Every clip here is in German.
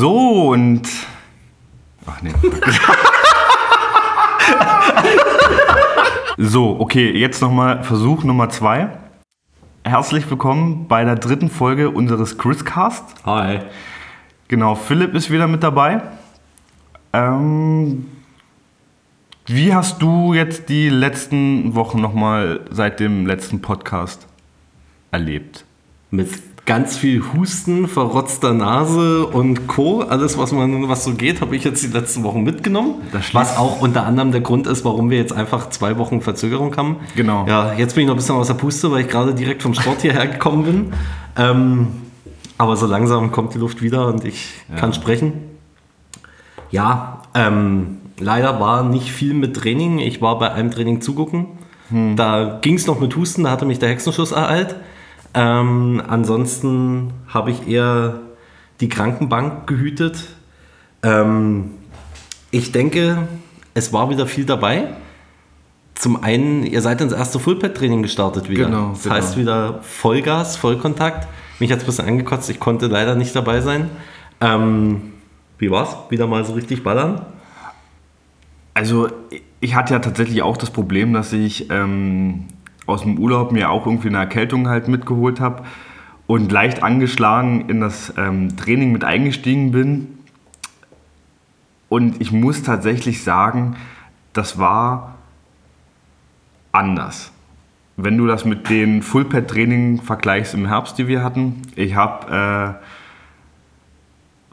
So und. Ach nee. so, okay, jetzt nochmal Versuch Nummer zwei. Herzlich willkommen bei der dritten Folge unseres Chriscast. Hi. Genau, Philipp ist wieder mit dabei. Ähm, wie hast du jetzt die letzten Wochen nochmal seit dem letzten Podcast erlebt? Mit ganz viel Husten, verrotzter Nase und Co. Alles, was man, was so geht, habe ich jetzt die letzten Wochen mitgenommen. Was auch unter anderem der Grund ist, warum wir jetzt einfach zwei Wochen Verzögerung haben. Genau. Ja, jetzt bin ich noch ein bisschen aus der Puste, weil ich gerade direkt vom Sport hierher gekommen bin. Ähm, aber so langsam kommt die Luft wieder und ich kann sprechen. Ja, ähm, leider war nicht viel mit Training. Ich war bei einem Training zugucken. Da ging es noch mit Husten, da hatte mich der Hexenschuss ereilt. Ähm, ansonsten habe ich eher die Krankenbank gehütet. Ähm, ich denke, es war wieder viel dabei. Zum einen, ihr seid ins erste Fullpad-Training gestartet wieder. Genau, Das genau. heißt wieder Vollgas, Vollkontakt. Mich hat es ein bisschen angekotzt, ich konnte leider nicht dabei sein. Ähm, wie war's? Wieder mal so richtig ballern? Also ich hatte ja tatsächlich auch das Problem, dass ich ähm, aus dem Urlaub mir auch irgendwie eine Erkältung halt mitgeholt habe und leicht angeschlagen in das ähm, Training mit eingestiegen bin. Und ich muss tatsächlich sagen, das war anders. Wenn du das mit den Fullpad-Training vergleichst im Herbst, die wir hatten, ich habe äh,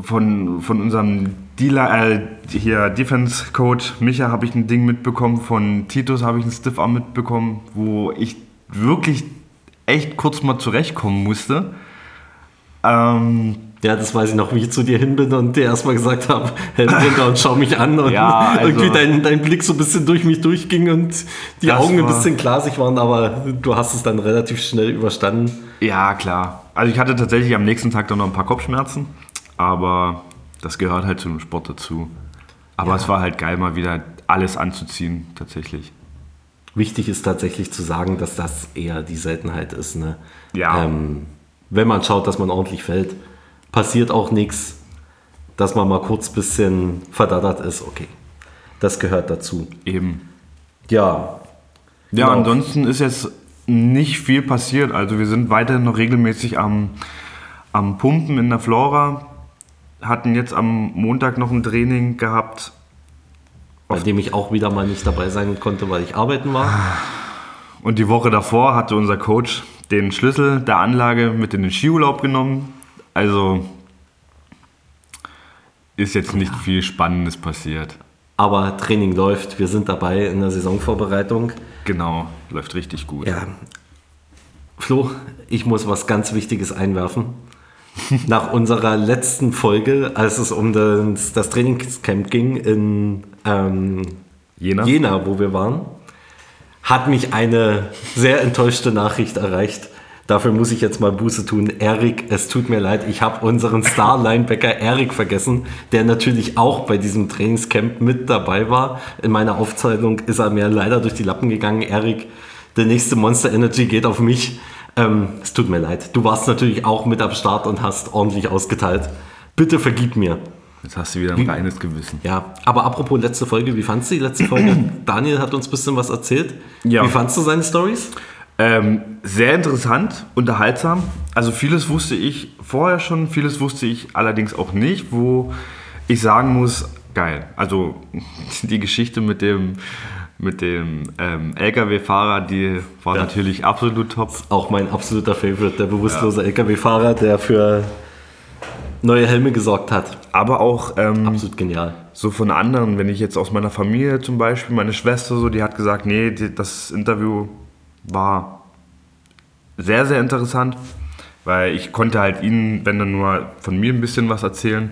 von, von unserem Dealer, äh, hier Defense Coach Micha habe ich ein Ding mitbekommen, von Titus habe ich einen Stiff Arm mitbekommen, wo ich wirklich echt kurz mal zurechtkommen musste. Ähm, Ja, das weiß ich noch, wie ich zu dir hin bin und dir erstmal gesagt habe, Helm runter und schau mich an und Ja, also- irgendwie dein, dein Blick so ein bisschen durch mich durchging und die Augen ein bisschen glasig waren, aber du hast es dann relativ schnell überstanden. ja, klar. Also ich hatte tatsächlich am nächsten Tag dann noch ein paar Kopfschmerzen, aber das gehört halt zu dem Sport dazu. Aber es war halt geil, mal wieder alles anzuziehen, tatsächlich. Wichtig ist tatsächlich zu sagen, dass das eher die Seltenheit ist. Ne? Ja. Ähm, wenn man schaut, dass man ordentlich fällt, passiert auch nichts, dass man mal kurz ein bisschen verdattert ist. Okay, das gehört dazu. Eben. Ja, Ja, Genau. ansonsten ist jetzt nicht viel passiert. Also wir sind weiterhin noch regelmäßig am, am Pumpen in der Flora. Hatten jetzt am Montag noch ein Training gehabt. bei dem ich auch wieder mal nicht dabei sein konnte, weil ich arbeiten war. Und die Woche davor hatte unser Coach den Schlüssel der Anlage mit in den Skiurlaub genommen. Also ist jetzt nicht viel Spannendes passiert. Aber Training läuft, wir sind dabei in der Saisonvorbereitung. Genau, läuft richtig gut. Ja. Flo, ich muss was ganz Wichtiges einwerfen. Nach unserer letzten Folge, als es um das, das Trainingscamp ging in ähm, Jena? Jena, wo wir waren, hat mich eine sehr enttäuschte Nachricht erreicht. Dafür muss ich jetzt mal Buße tun. Erik, es tut mir leid, ich habe unseren Star-Linebacker Erik vergessen, der natürlich auch bei diesem Trainingscamp mit dabei war. In meiner Aufzählung ist er mir leider durch die Lappen gegangen. Erik, der nächste Monster Energy geht auf mich. Ähm, es tut mir leid. Du warst natürlich auch mit am Start und hast ordentlich ausgeteilt. Bitte vergib mir. Jetzt hast du wieder ein reines Gewissen. Ja, aber apropos letzte Folge, wie fandst du die letzte Folge? Daniel hat uns ein bisschen was erzählt. Ja. Wie fandst du seine Stories? Ähm, sehr interessant, unterhaltsam. Also vieles wusste ich vorher schon, vieles wusste ich allerdings auch nicht, wo ich sagen muss, geil. Also die Geschichte mit dem, mit dem ähm, LKW-Fahrer, die war Ja. natürlich absolut top. Auch mein absoluter Favorite, der bewusstlose LKW-Fahrer, der für neue Helme gesorgt hat. Aber auch ähm, Absolut genial. so von anderen, wenn ich jetzt aus meiner Familie zum Beispiel, meine Schwester so, die hat gesagt, nee, die, das Interview war sehr, sehr interessant, weil ich konnte halt ihnen, wenn dann nur von mir ein bisschen was erzählen.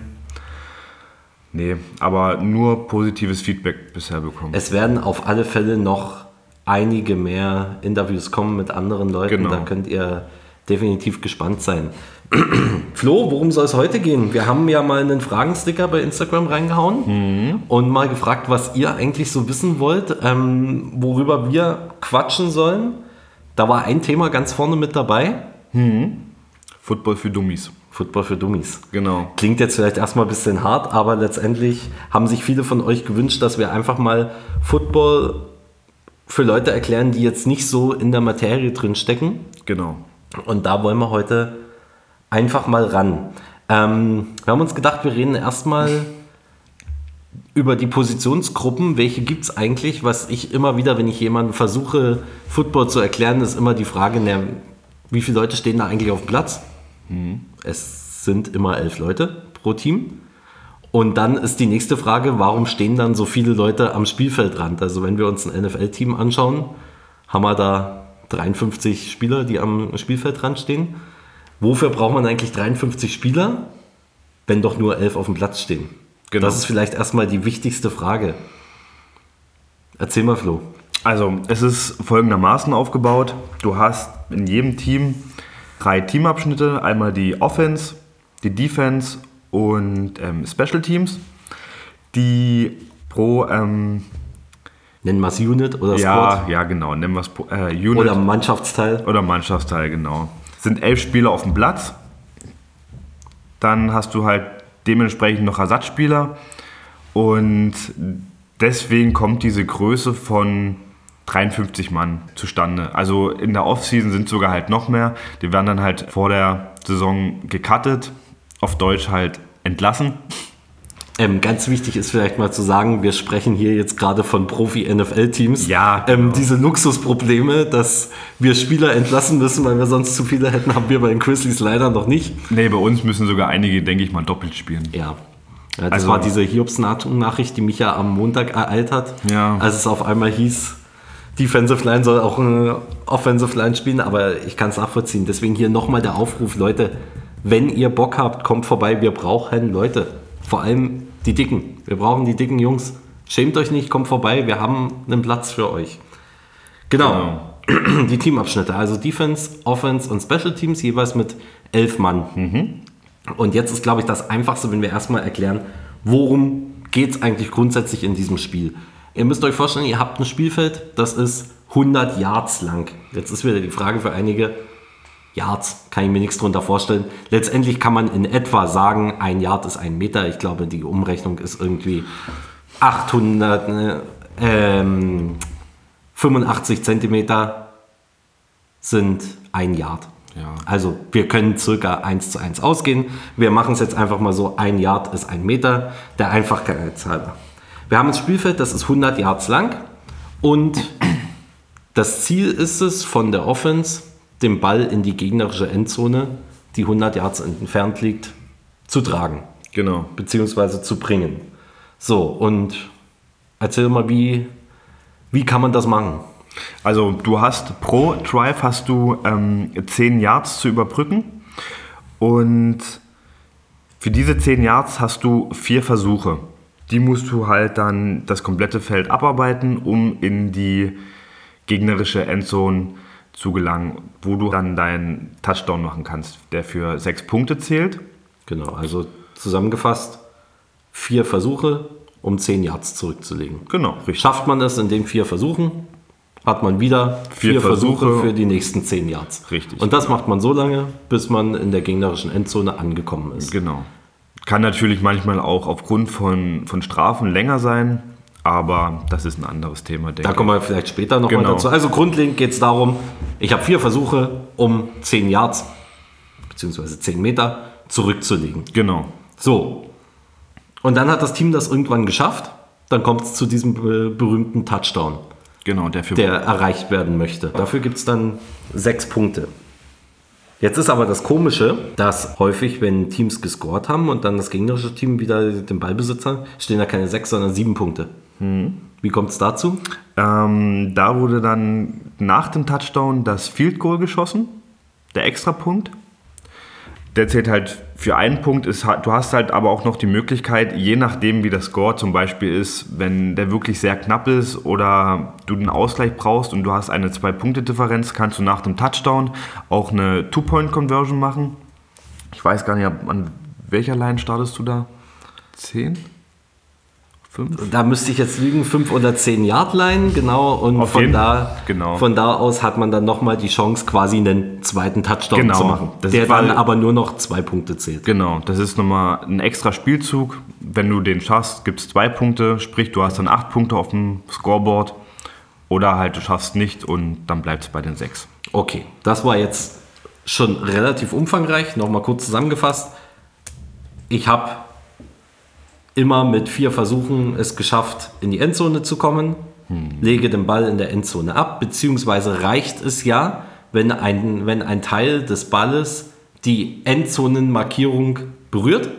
Nee, aber nur positives Feedback bisher bekommen. Es werden auf alle Fälle noch einige mehr Interviews kommen mit anderen Leuten. Genau. Da könnt ihr definitiv gespannt sein. Flo, worum soll es heute gehen? Wir haben ja mal einen Fragensticker bei Instagram reingehauen und mal gefragt, was ihr eigentlich so wissen wollt, ähm, worüber wir quatschen sollen. Da war ein Thema ganz vorne mit dabei. Football für Dummies. Football für Dummies. Genau. Klingt jetzt vielleicht erstmal ein bisschen hart, aber letztendlich haben sich viele von euch gewünscht, dass wir einfach mal Football für Leute erklären, die jetzt nicht so in der Materie drin stecken. Genau. Und da wollen wir heute einfach mal ran. Ähm, wir haben uns gedacht, wir reden erstmal über die Positionsgruppen. Welche gibt es eigentlich? Was ich immer wieder, wenn ich jemandem versuche, Football zu erklären, ist immer die Frage, na, wie viele Leute stehen da eigentlich auf dem Platz? Es sind immer elf Leute pro Team. Und dann ist die nächste Frage, warum stehen dann so viele Leute am Spielfeldrand? Also wenn wir uns ein NFL-Team anschauen, haben wir da 53 Spieler, die am Spielfeldrand stehen. Wofür braucht man eigentlich 53 Spieler, wenn doch nur elf auf dem Platz stehen? Genau. Das ist vielleicht erstmal die wichtigste Frage. Erzähl mal, Flo. Also, es ist folgendermaßen aufgebaut. Du hast in jedem Team drei Teamabschnitte. Einmal die Offense, die Defense und ähm, Special Teams, die pro ähm, Nennen wir es Unit oder ja, Squad ja genau, nennen wir es äh, Unit oder Mannschaftsteil. oder Mannschaftsteil, genau. Sind elf Spieler auf dem Platz. Dann hast du halt dementsprechend noch Ersatzspieler. Und deswegen kommt diese Größe von 53 Mann zustande. Also in der Offseason sind sogar halt noch mehr. Die werden dann halt vor der Saison gecuttet, auf Deutsch halt entlassen. Ähm, ganz wichtig ist vielleicht mal zu sagen, wir sprechen hier jetzt gerade von Profi-NFL-Teams. Ja, Ähm, genau. diese Luxusprobleme, dass wir Spieler entlassen müssen, weil wir sonst zu viele hätten, haben wir bei den Grizzlies leider noch nicht. Nee, bei uns müssen sogar einige, denke ich mal, doppelt spielen. Ja. ja das Also- war diese Hiobs-Nachricht, die mich ja am Montag ereilt hat, Ja. als es auf einmal hieß, Defensive Line soll auch eine Offensive Line spielen, aber ich kann es nachvollziehen. Deswegen hier nochmal der Aufruf, Leute, wenn ihr Bock habt, kommt vorbei, wir brauchen Leute. Vor allem die Dicken. Wir brauchen die dicken Jungs. Schämt euch nicht, kommt vorbei, wir haben einen Platz für euch. Genau. Die Teamabschnitte, also Defense, Offense und Special Teams, jeweils mit elf Mann. Und jetzt ist, glaube ich, das Einfachste, wenn wir erstmal erklären, worum geht es eigentlich grundsätzlich in diesem Spiel. Ihr müsst euch vorstellen, ihr habt ein Spielfeld, das ist 100 Yards lang. Jetzt ist wieder die Frage für einige, Yards, kann ich mir nichts drunter vorstellen. Letztendlich kann man in etwa sagen, ein Yard ist ein Meter. Ich glaube, die Umrechnung ist irgendwie 800, ne, ähm, 85 Zentimeter sind ein Yard. Ja. Also wir können circa 1 zu 1 ausgehen. Wir machen es jetzt einfach mal so, ein Yard ist ein Meter, der Einfachkeit halber. Wir haben ein Spielfeld, das ist 100 Yards lang und das Ziel ist es von der Offense, den Ball in die gegnerische Endzone, die 100 Yards entfernt liegt, zu tragen Genau. beziehungsweise zu bringen. So, und erzähl mal, wie, wie kann man das machen? Also du hast pro Drive hast du ähm, 10 Yards zu überbrücken und für diese 10 Yards hast du vier Versuche. Die musst du halt dann das komplette Feld abarbeiten, um in die gegnerische Endzone zu gelangen, wo du dann deinen Touchdown machen kannst, der für sechs Punkte zählt. Genau, also zusammengefasst, vier Versuche, um 10 Yards zurückzulegen. Genau, richtig. Schafft man das in den vier Versuchen, hat man wieder vier, Vier Versuche, Versuche. für die nächsten 10 Yards. Richtig. Und das macht man so lange, bis man in der gegnerischen Endzone angekommen ist. Genau. Kann natürlich manchmal auch aufgrund von, von Strafen länger sein, aber das ist ein anderes Thema, denke Da kommen wir vielleicht später nochmal Genau. dazu. Also grundlegend geht es darum, ich habe vier Versuche, um 10 Yards beziehungsweise 10 Meter zurückzulegen. Genau. So. Und dann hat das Team das irgendwann geschafft. Dann kommt es zu diesem berühmten Touchdown, Genau, der der erreicht werden möchte. Dafür gibt es dann sechs Punkte. Jetzt ist aber das Komische, dass häufig, wenn Teams gescored haben und dann das gegnerische Team wieder den Ballbesitz hat, stehen da keine sechs, sondern sieben Punkte. Wie kommt es dazu? Ähm, da wurde dann nach dem Touchdown das Field Goal geschossen, der Extrapunkt. Der zählt halt für einen Punkt. Ist, du hast halt aber auch noch die Möglichkeit, je nachdem wie der Score zum Beispiel ist, wenn der wirklich sehr knapp ist oder du einen Ausgleich brauchst und du hast eine Zwei-Punkte-Differenz, kannst du nach dem Touchdown auch eine Two-Point-Conversion machen. Ich weiß gar nicht, an welcher Line startest du da? 10? Fünf? Da müsste ich jetzt lügen, fünf oder zehn Yard Line, genau. Und Auf von da, genau. von da aus hat man dann nochmal die Chance, quasi einen zweiten Touchdown Genau. zu machen. Das der dann aber nur noch zwei Punkte zählt. Genau, das ist nochmal ein extra Spielzug. Wenn du den schaffst, gibt es zwei Punkte, sprich du hast dann acht Punkte auf dem Scoreboard. Oder halt du schaffst nicht und dann bleibt es bei den sechs. Okay, das war jetzt schon relativ umfangreich. Nochmal kurz zusammengefasst. Ich habe immer mit vier Versuchen es geschafft, in die Endzone zu kommen, lege den Ball in der Endzone ab, beziehungsweise reicht es ja, wenn ein, wenn ein Teil des Balles die Endzonenmarkierung berührt,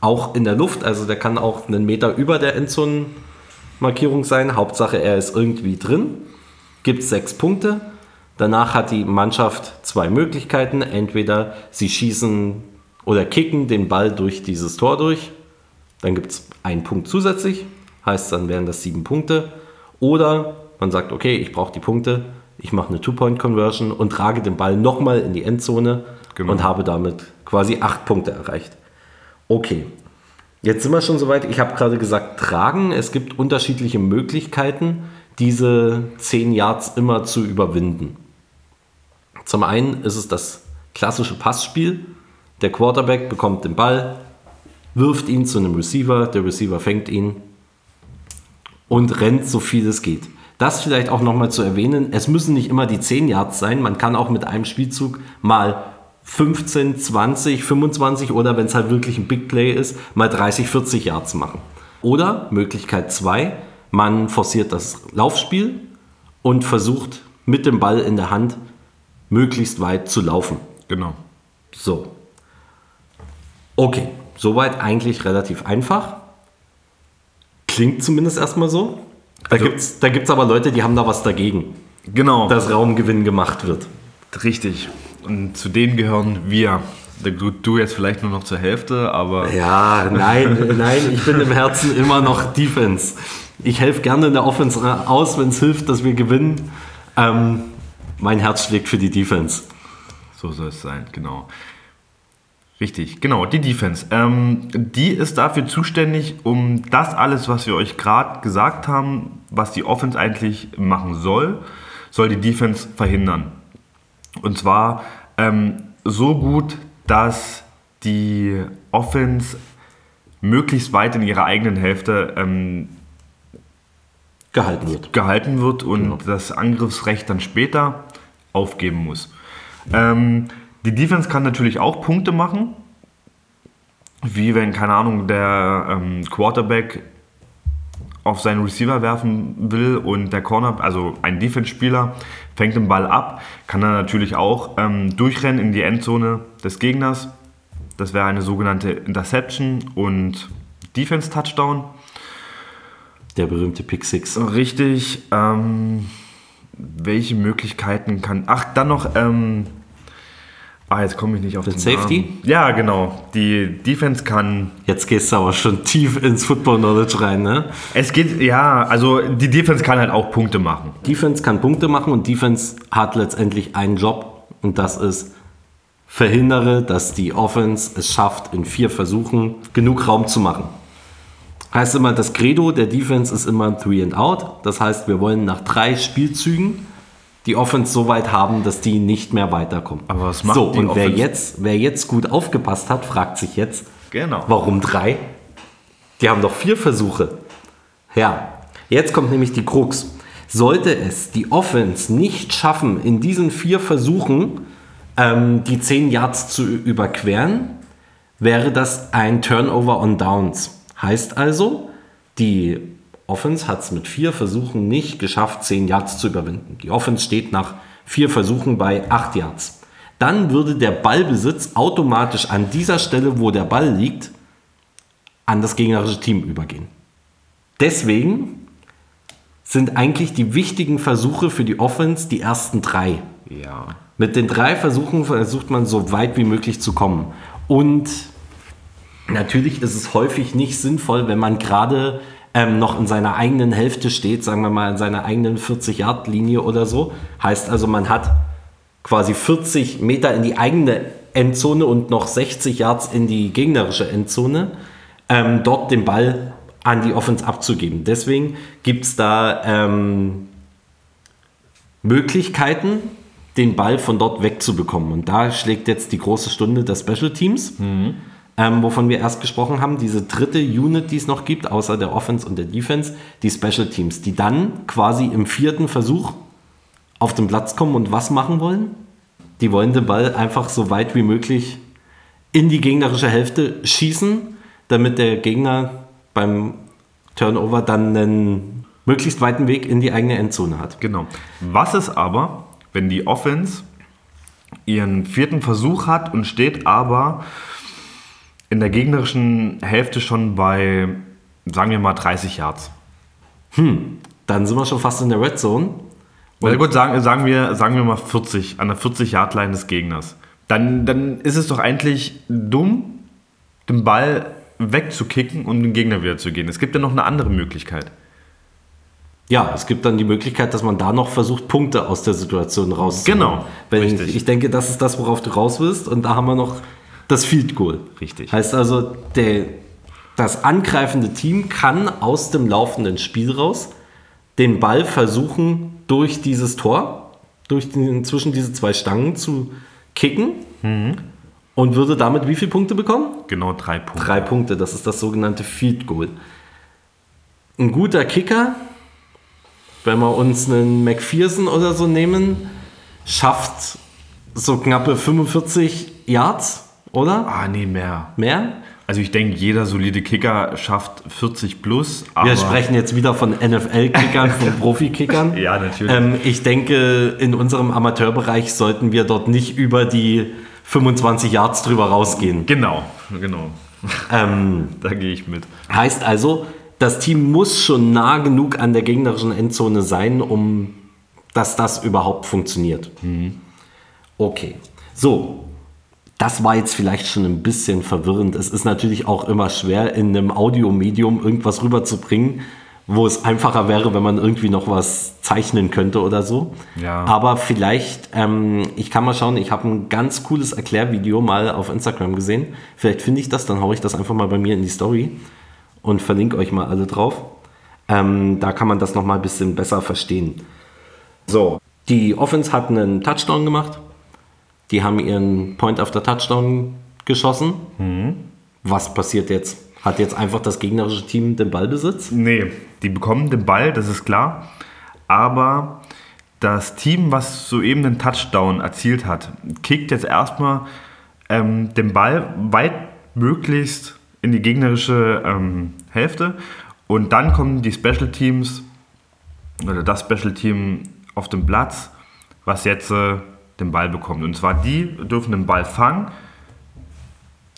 auch in der Luft, also der kann auch einen Meter über der Endzonenmarkierung sein, Hauptsache er ist irgendwie drin, gibt sechs Punkte. Danach hat die Mannschaft zwei Möglichkeiten. Entweder sie schießen oder kicken den Ball durch dieses Tor durch. Dann gibt es einen Punkt zusätzlich. Heißt, dann wären das sieben Punkte. Oder man sagt, okay, ich brauche die Punkte. Ich mache eine Two-Point-Conversion und trage den Ball nochmal in die Endzone Genau. und habe damit quasi acht Punkte erreicht. Okay, Jetzt sind wir schon soweit. Ich habe gerade gesagt, tragen. Es gibt unterschiedliche Möglichkeiten, diese 10 Yards immer zu überwinden. Zum einen ist es das klassische Passspiel. Der Quarterback bekommt den Ball, wirft ihn zu einem Receiver, der Receiver fängt ihn und rennt so viel es geht. Das vielleicht auch nochmal zu erwähnen, es müssen nicht immer die 10 Yards sein, man kann auch mit einem Spielzug mal 15, 20, 25 oder wenn es halt wirklich ein Big Play ist, mal 30, 40 Yards machen. Oder Möglichkeit 2, man forciert das Laufspiel und versucht mit dem Ball in der Hand möglichst weit zu laufen. Genau. So. Okay, soweit eigentlich relativ einfach. Klingt zumindest erstmal so. Da Also- gibt es da gibt's aber Leute, die haben da was dagegen, Genau. dass Raumgewinn gemacht wird. Richtig. Und zu denen gehören wir. Du, du jetzt vielleicht nur noch zur Hälfte, aber Ja, nein, nein, ich bin im Herzen immer noch Defense. Ich helfe gerne in der Offense aus, wenn es hilft, dass wir gewinnen. Ähm, mein Herz schlägt für die Defense. so soll es sein, genau. Richtig, genau, die Defense. Ähm, die ist dafür zuständig, um das alles, was wir euch gerade gesagt haben, was die Offense eigentlich machen soll, soll die Defense verhindern. Und zwar ähm, so gut, dass die Offense möglichst weit in ihrer eigenen Hälfte ähm, Gehalten wird. gehalten wird und das Angriffsrecht dann später aufgeben muss. Ähm, die Defense kann natürlich auch Punkte machen, wie wenn, keine Ahnung, der ähm, Quarterback auf seinen Receiver werfen will und der Corner, also ein Defense-Spieler, fängt den Ball ab, kann er natürlich auch ähm, durchrennen in die Endzone des Gegners. Das wäre eine sogenannte Interception und Defense-Touchdown. Der berühmte Pick Six. Richtig. Ähm, welche Möglichkeiten kann. Ach, dann noch. Ähm, ah, jetzt komme ich nicht auf Den den Safety? Namen. Ja, genau. Die Defense kann. Jetzt gehst du aber schon tief ins Football Knowledge rein, ne? Es geht, ja, also die Defense kann halt auch Punkte machen. Defense kann Punkte machen und Defense hat letztendlich einen Job und das ist verhindere, dass die Offense es schafft, in vier Versuchen genug Raum zu machen. Heißt immer, das Credo der Defense ist immer Three and Out. Das heißt, wir wollen nach drei Spielzügen die Offense so weit haben, dass die nicht mehr weiterkommen. Aber was macht so, die und wer Offense? jetzt, wer jetzt gut aufgepasst hat, fragt sich jetzt, Genau. Warum drei? Die haben doch vier Versuche. Ja, jetzt kommt nämlich die Krux. Sollte es die Offense nicht schaffen, in diesen vier Versuchen ähm, die 10 Yards zu überqueren, wäre das ein Turnover on Downs. Heißt also, die Offense hat es mit vier Versuchen nicht geschafft, 10 Yards zu überwinden. Die Offense steht nach vier Versuchen bei 8 Yards. Dann würde der Ballbesitz automatisch an dieser Stelle, wo der Ball liegt, an das gegnerische Team übergehen. Deswegen sind eigentlich die wichtigen Versuche für die Offense die ersten drei. Ja. Mit den drei Versuchen versucht man so weit wie möglich zu kommen. Und natürlich ist es häufig nicht sinnvoll, wenn man gerade ähm, noch in seiner eigenen Hälfte steht, sagen wir mal in seiner eigenen 40-Yard-Linie oder so. Heißt also, man hat quasi 40 Meter in die eigene Endzone und noch 60 Yards in die gegnerische Endzone. Ähm, dort den Ball an die Offense abzugeben. Deswegen gibt es da ähm, Möglichkeiten, den Ball von dort wegzubekommen. Und da schlägt jetzt die große Stunde der Special Teams, mhm. Ähm, wovon wir erst gesprochen haben. Diese dritte Unit, die es noch gibt, außer der Offense und der Defense, die Special Teams, die dann quasi im vierten Versuch auf den Platz kommen und was machen wollen? Die wollen den Ball einfach so weit wie möglich in die gegnerische Hälfte schießen, damit der Gegner beim Turnover dann einen möglichst weiten Weg in die eigene Endzone hat. Genau. Was ist aber, wenn die Offense ihren vierten Versuch hat und steht aber in der gegnerischen Hälfte schon bei, sagen wir mal, 30 Yards? Hm, dann sind wir schon fast in der Red Zone. Na gut, sagen, sagen, wir, sagen wir mal 40, an der 40-Yard-Line des Gegners. Dann, dann ist es doch eigentlich dumm, den Ball wegzukicken und den Gegner wieder zu gehen. Es gibt ja noch eine andere Möglichkeit. Ja, es gibt dann die Möglichkeit, dass man da noch versucht, Punkte aus der Situation rauszuholen. Genau. Richtig. Ich denke, das ist das, worauf du raus willst. Und da haben wir noch das Field Goal. Richtig. Heißt also, der, das angreifende Team kann aus dem laufenden Spiel raus den Ball versuchen, durch dieses Tor, durch den, zwischen diese zwei Stangen zu kicken. Mhm. Und würde damit wie viele Punkte bekommen? Genau drei Punkte. Drei Punkte, das ist das sogenannte Field Goal. Ein guter Kicker wenn wir uns einen McPherson oder so nehmen, schafft so knappe 45 Yards, oder? Ah, nee, mehr. Mehr? Also ich denke, jeder solide Kicker schafft 40 plus. Wir sprechen jetzt wieder von NFL-Kickern, von Profi-Kickern. Ja, natürlich. Ähm, ich denke, in unserem Amateurbereich sollten wir dort nicht über die 25 Yards drüber rausgehen. Genau, genau. Ähm, da gehe ich mit. Heißt also, das Team muss schon nah genug an der gegnerischen Endzone sein, um dass das überhaupt funktioniert. Mhm. Okay. So, das war jetzt vielleicht schon ein bisschen verwirrend. Es ist natürlich auch immer schwer, in einem Audiomedium irgendwas rüberzubringen, wo es einfacher wäre, wenn man irgendwie noch was zeichnen könnte oder so. Ja. Aber vielleicht, ähm, ich kann mal schauen, ich habe ein ganz cooles Erklärvideo mal auf Instagram gesehen. Vielleicht finde ich das, dann haue ich das einfach mal bei mir in die Story und verlinke euch mal alle drauf. Ähm, da kann man das nochmal ein bisschen besser verstehen. So, die Offense hat einen Touchdown gemacht. Die haben ihren Point after Touchdown geschossen. Mhm. Was passiert jetzt? Hat jetzt einfach das gegnerische Team den Ballbesitz? Nee, die bekommen den Ball, das ist klar. Aber das Team, was soeben den Touchdown erzielt hat, kickt jetzt erstmal ähm, den Ball weit möglichst in die gegnerische ähm, Hälfte und dann kommen die Special Teams oder das Special Team auf den Platz, was jetzt äh, den Ball bekommt. Und zwar die dürfen den Ball fangen,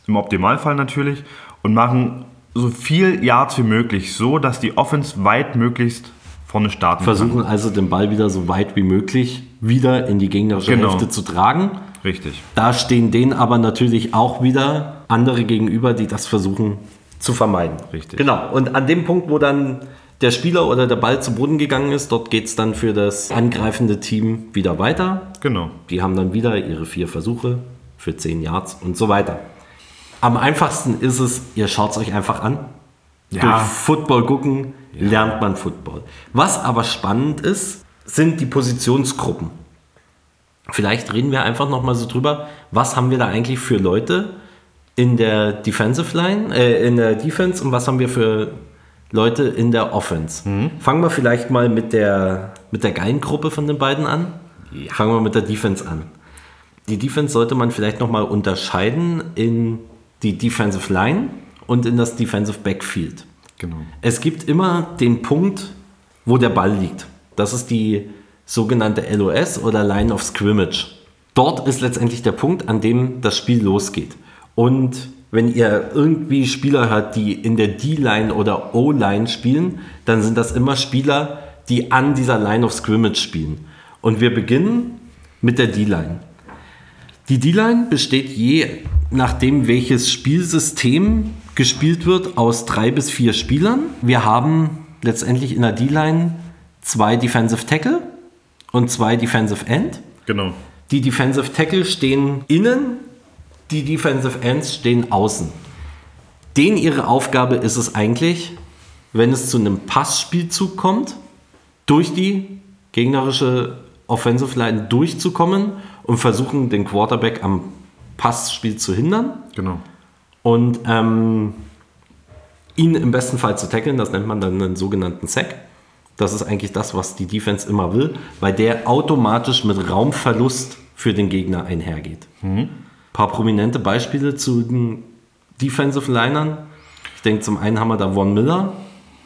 im Optimalfall natürlich, und machen so viel Yards wie möglich, so dass die Offense weit möglichst vorne starten Versuchen kann. also den Ball wieder so weit wie möglich wieder in die gegnerische genau. Hälfte zu tragen. Richtig. Da stehen denen aber natürlich auch wieder andere gegenüber, die das versuchen zu vermeiden. Richtig. Genau. Und an dem Punkt, wo dann der Spieler oder der Ball zu Boden gegangen ist, dort geht es dann für das angreifende Team wieder weiter. Genau. Die haben dann wieder ihre vier Versuche für 10 Yards und so weiter. Am einfachsten ist es, ihr schaut es euch einfach an. Ja. Durch Football gucken ja. lernt man Football. Was aber spannend ist, sind die Positionsgruppen. Vielleicht reden wir einfach noch mal so drüber, was haben wir da eigentlich für Leute in der Defensive Line, äh, in der Defense und was haben wir für Leute in der Offense. Mhm. Fangen wir vielleicht mal mit der, mit der geilen Gruppe von den beiden an. Ja. Fangen wir mit der Defense an. Die Defense sollte man vielleicht noch mal unterscheiden in die Defensive Line und in das Defensive Backfield. Genau. Es gibt immer den Punkt, wo der Ball liegt. Das ist die sogenannte LOS oder Line of Scrimmage. Dort ist letztendlich der Punkt, an dem das Spiel losgeht. Und wenn ihr irgendwie Spieler hört, die in der D-Line oder O-Line spielen, dann sind das immer Spieler, die an dieser Line of Scrimmage spielen. Und wir beginnen mit der D-Line. Die D-Line besteht je nachdem, welches Spielsystem gespielt wird, aus drei bis vier Spielern. Wir haben letztendlich in der D-Line zwei Defensive Tackle und zwei Defensive End. Genau. Die Defensive Tackle stehen innen, die Defensive Ends stehen außen. Den ihre Aufgabe ist es eigentlich, wenn es zu einem Passspielzug kommt, durch die gegnerische Offensive Line durchzukommen und versuchen, den Quarterback am Passspiel zu hindern Genau. und ähm, ihn im besten Fall zu tackeln. Das nennt man dann einen sogenannten Sack. Das ist eigentlich das, was die Defense immer will, weil der automatisch mit Raumverlust für den Gegner einhergeht. Ein paar prominente Beispiele zu den Defensive Linern. Ich denke, zum einen haben wir da Von Miller,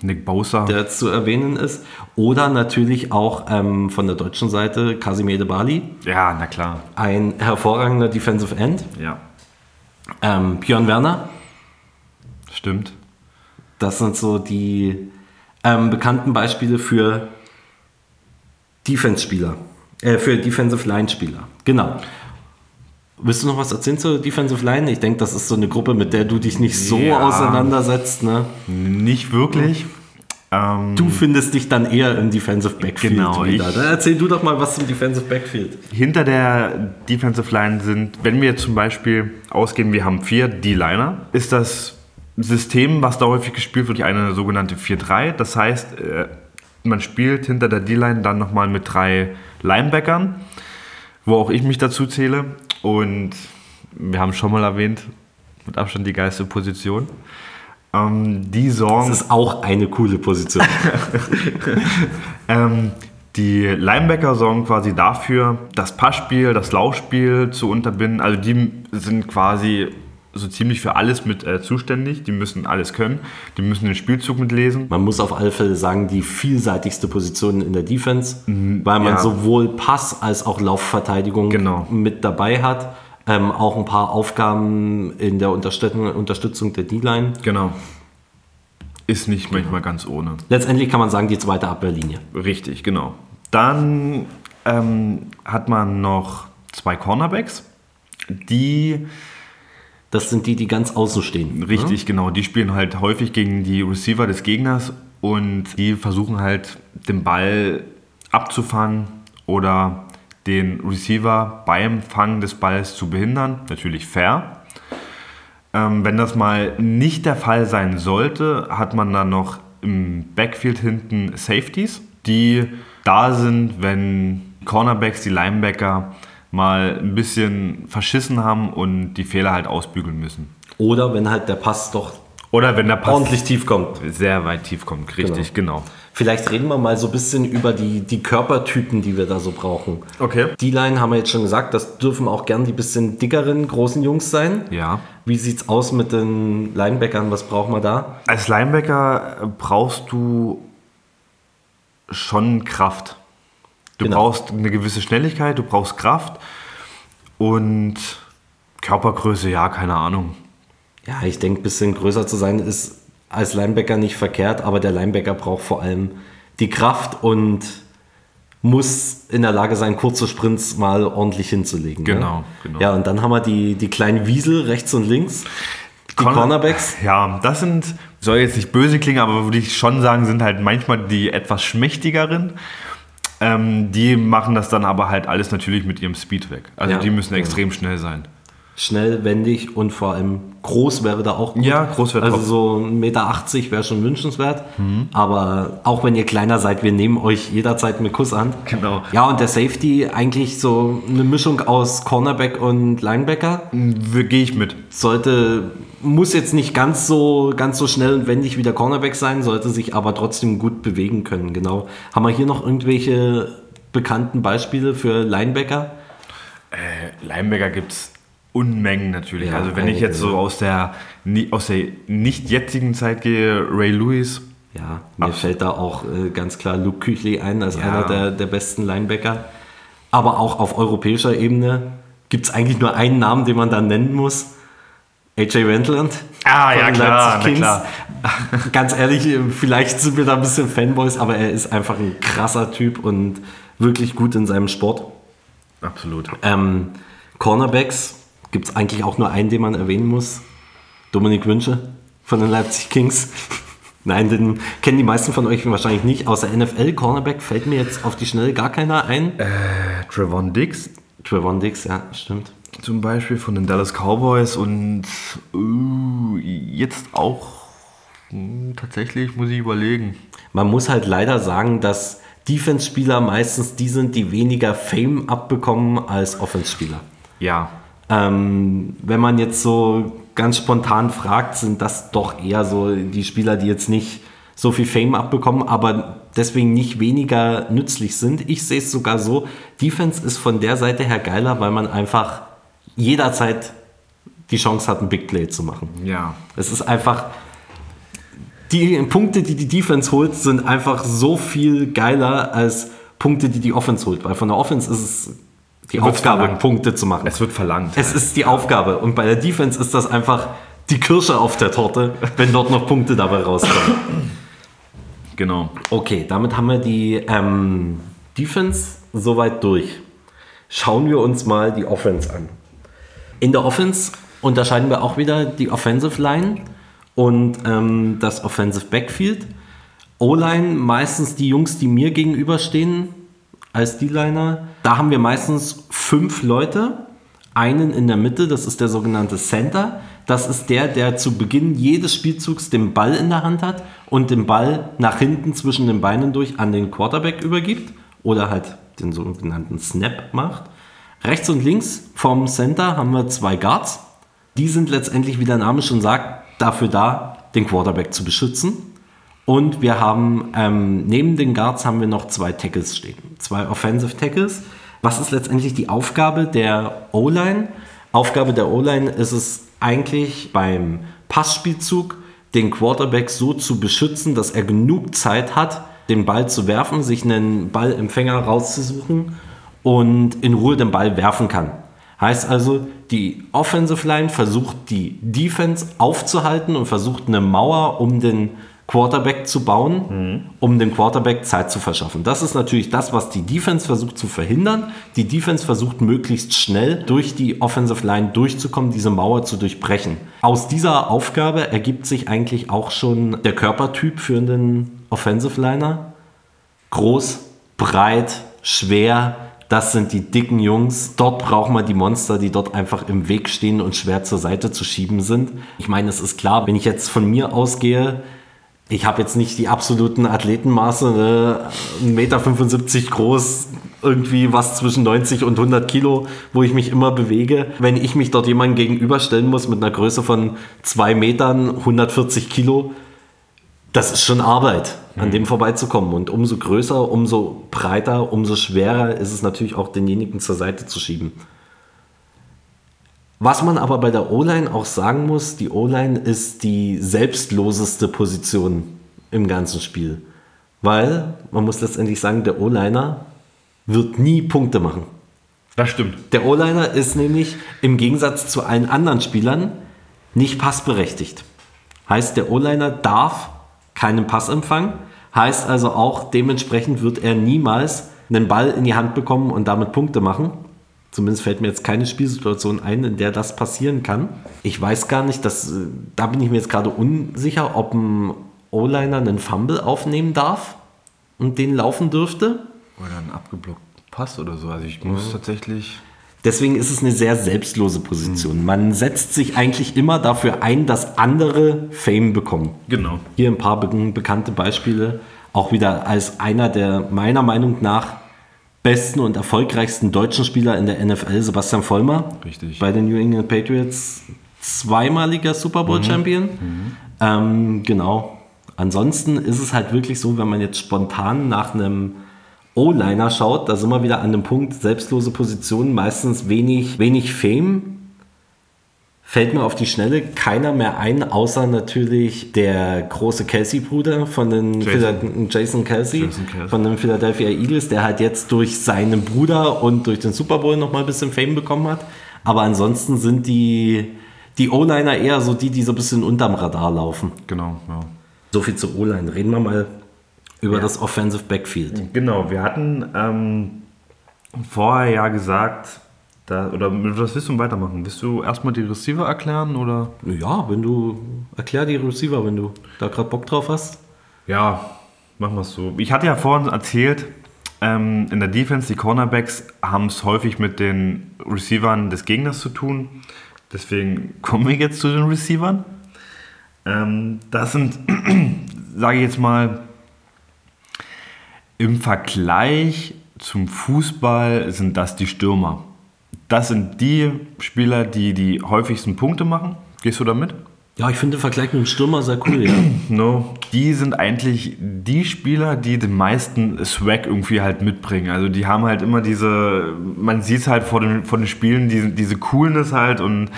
Nick Bosa. der zu erwähnen ist. Oder natürlich auch ähm, von der deutschen Seite Casimir de Bali, ja, na klar. ein hervorragender Defensive End. Ja, Ähm, Björn Werner, stimmt. Das sind so die ähm, bekannten Beispiele für Defense-Spieler, äh, für Defensive Line-Spieler. Genau. Willst du noch was erzählen zur Defensive Line? Ich denke, das ist so eine Gruppe, mit der du dich nicht so Ja. auseinandersetzt. Ne? Nicht wirklich. Ähm, Du findest dich dann eher im Defensive Backfield Genau, wieder. Dann erzähl du doch mal was zum Defensive Backfield. hinter der Defensive Line sind, wenn wir zum Beispiel ausgehen, wir haben vier D-Liner, ist das System, was da häufig gespielt wird, eine sogenannte 4-3. Das heißt, äh, man spielt hinter der D-Line dann nochmal mit drei Linebackern, wo auch ich mich dazu zähle. Und wir haben schon mal erwähnt, mit Abstand die geilste Position. Ähm, die sorgen. Das ist auch eine coole Position. Ähm, die Linebacker sorgen quasi dafür, das Passspiel, das Laufspiel zu unterbinden. Also die sind quasi so ziemlich für alles mit äh, zuständig. Die müssen alles können. Die müssen den Spielzug mitlesen. Man muss auf alle Fälle sagen, die vielseitigste Position in der Defense, weil man ja. sowohl Pass- als auch Laufverteidigung Genau. mit dabei hat. Ähm, auch ein paar Aufgaben in der Unterstützung, der D-Line. Genau. Ist nicht manchmal ganz ohne. Letztendlich kann man sagen, die zweite Abwehrlinie. Richtig, genau. Dann ähm, hat man noch zwei Cornerbacks, die Das sind die, die ganz außen stehen. Richtig, genau. Die spielen halt häufig gegen die Receiver des Gegners und die versuchen halt den Ball abzufangen oder den Receiver beim Fangen des Balls zu behindern. Natürlich fair. Ähm, wenn das mal nicht der Fall sein sollte, hat man dann noch im Backfield hinten Safeties, die da sind, wenn Cornerbacks, die Linebacker mal ein bisschen verschissen haben und die Fehler halt ausbügeln müssen. Oder wenn halt der Pass doch Oder wenn der Pass ordentlich tief kommt. sehr weit tief kommt. Richtig, genau. Vielleicht reden wir mal so ein bisschen über die, die Körpertypen, die wir da so brauchen. Okay. Die Line haben wir jetzt schon gesagt, das dürfen auch gern die bisschen dickeren, großen Jungs sein. Ja. Wie sieht's aus mit den Linebackern? Was brauchen wir da? Als Linebacker brauchst du schon Kraft. Du Genau. brauchst eine gewisse Schnelligkeit, du brauchst Kraft und Körpergröße, ja, keine Ahnung. Ja, ich denke, ein bisschen größer zu sein ist als Linebacker nicht verkehrt, aber der Linebacker braucht vor allem die Kraft und muss in der Lage sein, kurze Sprints mal ordentlich hinzulegen. Genau, ne? genau. Ja, und dann haben wir die, die kleinen Wiesel rechts und links. Die Corner- Cornerbacks. Ja, das sind, soll jetzt nicht böse klingen, aber würde ich schon sagen, sind halt manchmal die etwas schmächtigeren. Ähm, die machen das dann aber halt alles natürlich mit ihrem Speed weg. Also Ja, die müssen extrem schnell sein. Schnell, wendig und vor allem groß wäre da auch gut. Ja, groß wäre Also top. so 1,80 Meter wäre schon wünschenswert. Aber auch wenn ihr kleiner seid, wir nehmen euch jederzeit mit Kuss an. Genau. Ja, und der Safety eigentlich so eine Mischung aus Cornerback und Linebacker. Gehe ich mit. Sollte, muss jetzt nicht ganz so, ganz so schnell und wendig wie der Cornerback sein, sollte sich aber trotzdem gut bewegen können. Genau. Haben wir hier noch irgendwelche bekannten Beispiele für Linebacker? Äh, Linebacker gibt es Unmengen natürlich. Ja, also wenn ich jetzt so aus der, aus der nicht jetzigen Zeit gehe, Ray Lewis, Ja, mir Absolut. fällt da auch äh, ganz klar Luke Küchli ein als Ja. einer der, der besten Linebacker. Aber auch auf europäischer Ebene gibt es eigentlich nur einen Namen, den man da nennen muss. AJ Wendland. Ah, ja, klar, Kings. Ganz ehrlich, vielleicht sind wir da ein bisschen Fanboys, aber er ist einfach ein krasser Typ und wirklich gut in seinem Sport. absolut. Ähm, Cornerbacks gibt es eigentlich auch nur einen, den man erwähnen muss. Dominik Wünsche von den Leipzig Kings. Nein, den kennen die meisten von euch wahrscheinlich nicht. Außer NFL Cornerback fällt mir jetzt auf die Schnelle gar keiner ein. Äh, Trevon Diggs Trevon Dix, ja, stimmt. Zum Beispiel von den Dallas Cowboys und uh, jetzt auch Hm, tatsächlich muss ich überlegen. Man muss halt leider sagen, dass Defense-Spieler meistens die sind, die weniger Fame abbekommen als Offense-Spieler. Ja. Ähm, wenn man jetzt so ganz spontan fragt, sind das doch eher so die Spieler, die jetzt nicht so viel Fame abbekommen, aber deswegen nicht weniger nützlich sind. Ich sehe es sogar so, Defense ist von der Seite her geiler, weil man einfach jederzeit die Chance hat, ein Big Play zu machen. Ja. Es ist einfach, die Punkte, die die Defense holt, sind einfach so viel geiler als Punkte, die die Offense holt. Weil von der Offense ist es die Wird Aufgabe, verlangt. Punkte zu machen. Es wird verlangt. Es ist die Aufgabe. Und bei der Defense ist das einfach die Kirsche auf der Torte, wenn dort noch Punkte dabei rauskommen. genau. Okay, damit haben wir die ähm, Defense soweit durch. Schauen wir uns mal die Offense an. In der Offense unterscheiden wir auch wieder die Offensive Line und ähm, das Offensive Backfield. O-Line meistens die Jungs, die mir gegenüberstehen als D-Liner. Da haben wir meistens fünf Leute. Einen in der Mitte, das ist der sogenannte Center. Das ist der, der zu Beginn jedes Spielzugs den Ball in der Hand hat und den Ball nach hinten zwischen den Beinen durch an den Quarterback übergibt oder halt den sogenannten Snap macht. Rechts und links vom Center haben wir zwei Guards. Die sind letztendlich, wie der Name schon sagt, dafür da, den Quarterback zu beschützen. Und wir haben ähm, neben den Guards haben wir noch zwei Tackles stehen. Zwei Offensive Tackles. Was ist letztendlich die Aufgabe der O-Line? Aufgabe der O-Line ist es eigentlich beim Passspielzug den Quarterback so zu beschützen, dass er genug Zeit hat, den Ball zu werfen, sich einen Ballempfänger rauszusuchen und in Ruhe den Ball werfen kann. Heißt also, die Offensive Line versucht die Defense aufzuhalten und versucht eine Mauer um den Quarterback zu bauen, um dem Quarterback Zeit zu verschaffen. Das ist natürlich das, was die Defense versucht zu verhindern. Die Defense versucht möglichst schnell durch die Offensive Line durchzukommen, diese Mauer zu durchbrechen. Aus dieser Aufgabe ergibt sich eigentlich auch schon der Körpertyp für einen Offensive Liner. Groß, breit, schwer, das sind die dicken Jungs. Dort braucht man die Monster, die dort einfach im Weg stehen und schwer zur Seite zu schieben sind. Ich meine, es ist klar, wenn ich jetzt von mir ausgehe, ich habe jetzt nicht die absoluten Athletenmaße, ne? 1,75 Meter groß, irgendwie was zwischen 90 und 100 Kilo, wo ich mich immer bewege. Wenn ich mich dort jemandem gegenüberstellen muss mit einer Größe von 2 Metern, 140 Kilo, das ist schon Arbeit, an dem vorbeizukommen. Und umso größer, umso breiter, umso schwerer ist es natürlich auch, denjenigen zur Seite zu schieben. Was man aber bei der O-Line auch sagen muss, die O-Line ist die selbstloseste Position im ganzen Spiel. Weil, man muss letztendlich sagen, der O-Liner wird nie Punkte machen. Das stimmt. Der O-Liner ist nämlich im Gegensatz zu allen anderen Spielern nicht passberechtigt. Heißt, der O-Liner darf keinen Pass empfangen. Heißt also auch, dementsprechend wird er niemals einen Ball in die Hand bekommen und damit Punkte machen. Zumindest fällt mir jetzt keine Spielsituation ein, in der das passieren kann. Ich weiß gar nicht, dass, äh, da bin ich mir jetzt gerade unsicher, ob ein O-Liner einen Fumble aufnehmen darf und den laufen dürfte. Oder ein abgeblockten Pass oder so. Also ich muss tatsächlich. Deswegen ist es eine sehr selbstlose Position. Man setzt sich eigentlich immer dafür ein, dass andere Fame bekommen. Genau. Hier ein paar be bekannte Beispiele. Auch wieder als einer der meiner Meinung nach besten und erfolgreichsten deutschen Spieler in der NFL, Sebastian Vollmer. Richtig. Bei den New England Patriots zweimaliger Super Bowl Champion. Ähm, genau. Ansonsten ist es halt wirklich so, wenn man jetzt spontan nach einem O-Liner schaut, da sind wir wieder an dem Punkt, selbstlose Positionen, meistens wenig, wenig Fame. Fällt mir auf die Schnelle keiner mehr ein, außer natürlich der große Kelsey-Bruder von den Jason. Jason, Kelsey, Jason Kelsey. von den Philadelphia Eagles, der halt jetzt durch seinen Bruder und durch den Super Bowl nochmal ein bisschen Fame bekommen hat. Aber ansonsten sind die, die O-Liner eher so die, die so ein bisschen unterm Radar laufen. Genau, ja. So viel zur O-Line. Reden wir mal über Ja. das Offensive Backfield. Genau, wir hatten ähm, vorher ja gesagt, da, oder was willst du weitermachen? Willst du erstmal die Receiver erklären oder? Ja, wenn du, erklär die Receiver, wenn du da gerade Bock drauf hast. Ja, machen wir es so. Ich hatte ja vorhin erzählt, ähm, in der Defense, die Cornerbacks haben es häufig mit den Receivern des Gegners zu tun. Deswegen kommen wir jetzt zu den Receivern. Ähm, das sind, sage ich jetzt mal, im Vergleich zum Fußball sind das die Stürmer. Das sind die Spieler, die die häufigsten Punkte machen. Gehst du damit? Ja, ich finde den Vergleich mit dem Stürmer sehr cool, ja. No, die sind eigentlich die Spieler, die den meisten Swag irgendwie halt mitbringen. Also die haben halt immer diese, man sieht es halt vor den, vor den Spielen, diese, diese Coolness halt und